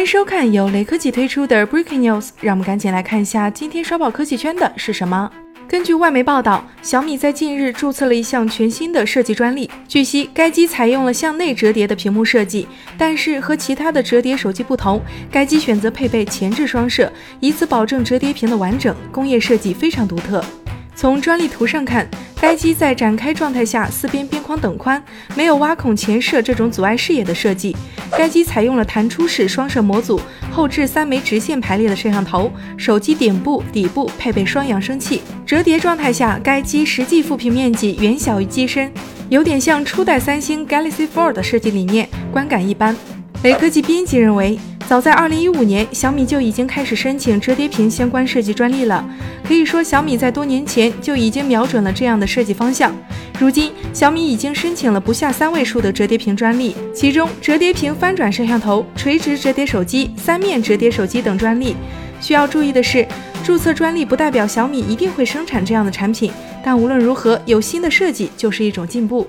欢迎收看由雷科技推出的 Breaking News，让我们赶紧来看一下今天刷爆科技圈的是什么。根据外媒报道，小米在近日注册了一项全新的设计专利。据悉，该机采用了向内折叠的屏幕设计，但是和其他的折叠手机不同，该机选择配备前置双摄，以此保证折叠屏的完整。工业设计非常独特。从专利图上看，该机在展开状态下，四边边框等宽，没有挖孔前摄这种阻碍视野的设计。该机采用了弹出式双摄模组，后置三枚直线排列的摄像头，手机顶部、底部配备双扬声器。折叠状态下，该机实际副屏面积远小于机身，有点像初代三星 Galaxy Fold 的设计理念，观感一般。雷科技编辑认为。早在二零一五年，小米就已经开始申请折叠屏相关设计专利了。可以说，小米在多年前就已经瞄准了这样的设计方向。如今，小米已经申请了不下三位数的折叠屏专利，其中折叠屏翻转摄像头、垂直折叠手机、三面折叠手机等专利。需要注意的是，注册专利不代表小米一定会生产这样的产品，但无论如何，有新的设计就是一种进步。